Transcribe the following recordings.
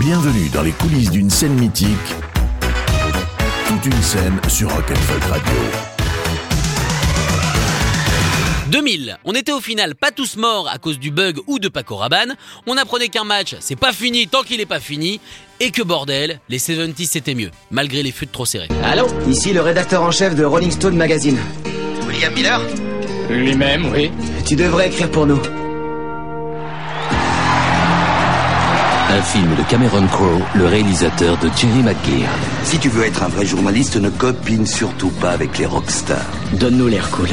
Bienvenue dans les coulisses d'une scène mythique. Toute une scène sur Rock'n'Folk Radio. 2000, on était au final pas tous morts à cause du bug ou de Paco Rabanne, on apprenait qu'un match c'est pas fini tant qu'il est pas fini, et que bordel, les 70s c'était mieux, malgré les fûts trop serrés. Allô Ici le rédacteur en chef de Rolling Stone Magazine. William Miller Lui-même, oui. Tu devrais écrire pour nous. Un film de Cameron Crowe, le réalisateur de Jerry McGear. Si tu veux être un vrai journaliste, ne copine surtout pas avec les rockstars. Donne-nous l'air cool.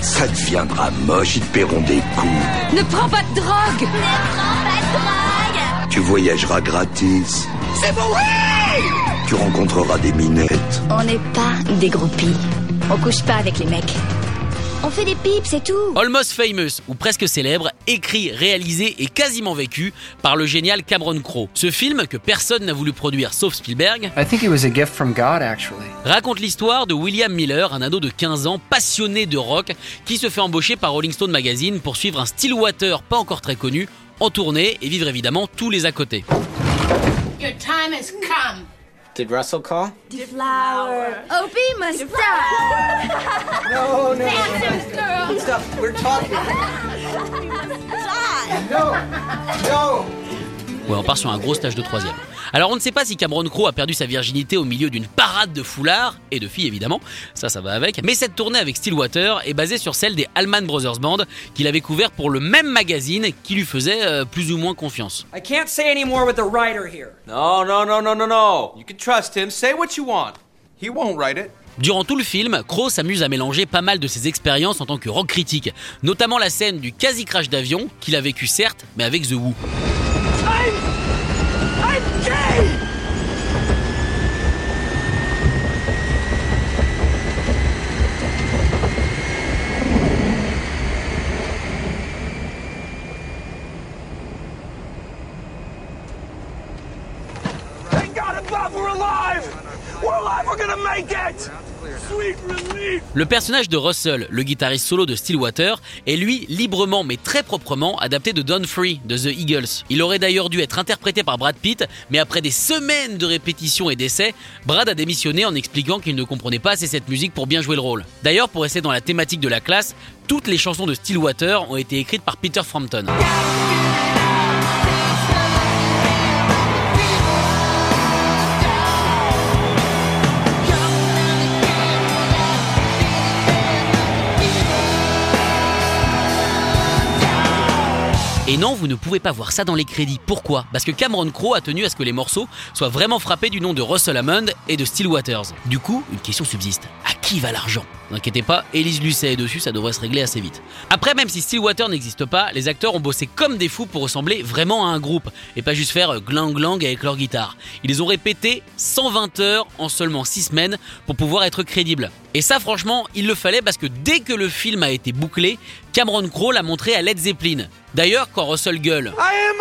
Ça deviendra moche, ils te paieront des coups. Ne prends pas de drogue Ne prends pas de drogue Tu voyageras gratis. C'est bon, oui Tu rencontreras des minettes. On n'est pas des groupies. On couche pas avec les mecs. On fait des pipes, c'est tout. Almost Famous, ou presque célèbre, écrit, réalisé et quasiment vécu par le génial Cameron Crowe. Ce film, que personne n'a voulu produire sauf Spielberg, I think it was a gift from God, actually. raconte l'histoire de William Miller, un ado de 15 ans passionné de rock, qui se fait embaucher par Rolling Stone Magazine pour suivre un Stillwater pas encore très connu, en tournée et vivre évidemment tous les à côté. Your time has come. Did Russell call? Deflower. Opie must stop. No, no, Handsome girl. Stop, we're talking. Die. No, no. Ouais, on part sur un gros stage de troisième. Alors on ne sait pas si Cameron Crowe a perdu sa virginité au milieu d'une parade de foulards, et de filles évidemment, ça ça va avec, mais cette tournée avec Stillwater est basée sur celle des Allman Brothers Band, qu'il avait couvert pour le même magazine qui lui faisait euh, plus ou moins confiance. I can't say any more with the writer here. No, no, no, no, no, no. You can trust him. Say what you want. He won't write it. Durant tout le film, Crowe s'amuse à mélanger pas mal de ses expériences en tant que rock critique, notamment la scène du quasi-crash d'avion, qu'il a vécu certes, mais avec The Who. Le personnage de Russell, le guitariste solo de Stillwater, est lui librement mais très proprement adapté de Don Free de The Eagles. Il aurait d'ailleurs dû être interprété par Brad Pitt, mais après des semaines de répétitions et d'essais, Brad a démissionné en expliquant qu'il ne comprenait pas assez cette musique pour bien jouer le rôle. D'ailleurs, pour rester dans la thématique de la classe, toutes les chansons de Stillwater ont été écrites par Peter Frampton. Et non, vous ne pouvez pas voir ça dans les crédits. Pourquoi? Parce que Cameron Crowe a tenu à ce que les morceaux soient vraiment frappés du nom de Russell Hammond et de Stillwaters. Du coup, une question subsiste. À qui va l'argent? N'inquiétez pas, Elise Lucet est dessus, ça devrait se régler assez vite. Après, même si Stillwater n'existe pas, les acteurs ont bossé comme des fous pour ressembler vraiment à un groupe et pas juste faire glang glang avec leur guitare. Ils les ont répétés 120 heures en seulement 6 semaines pour pouvoir être crédibles. Et ça, franchement, il le fallait parce que dès que le film a été bouclé, Cameron Crowe l'a montré à Led Zeppelin. D'ailleurs, quand Russell gueule I am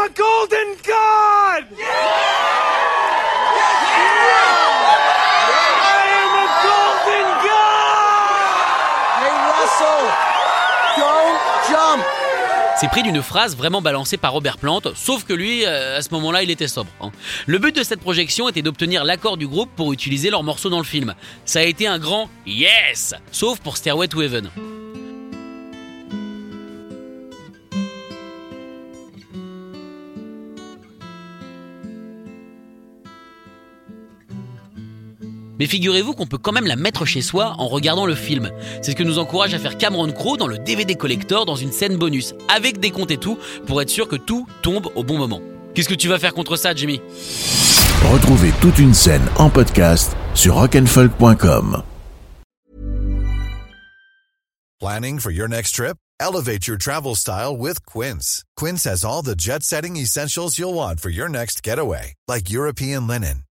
C'est pris d'une phrase vraiment balancée par Robert Plant, sauf que lui, euh, à ce moment-là, il était sobre. hein. Le but de cette projection était d'obtenir l'accord du groupe pour utiliser leurs morceaux dans le film. Ça a été un grand yes, sauf pour Stairway to Heaven. Mais figurez-vous qu'on peut quand même la mettre chez soi en regardant le film. C'est ce que nous encourage à faire Cameron Crowe dans le DVD Collector dans une scène bonus, avec des comptes et tout, pour être sûr que tout tombe au bon moment. Qu'est-ce que tu vas faire contre ça, Jimmy? Retrouvez toute une scène en podcast sur rock'n'folk.com. Planning for your next trip? Elevate your travel style with Quince. Quince has all the jet setting essentials you'll want for your next getaway, like European linen,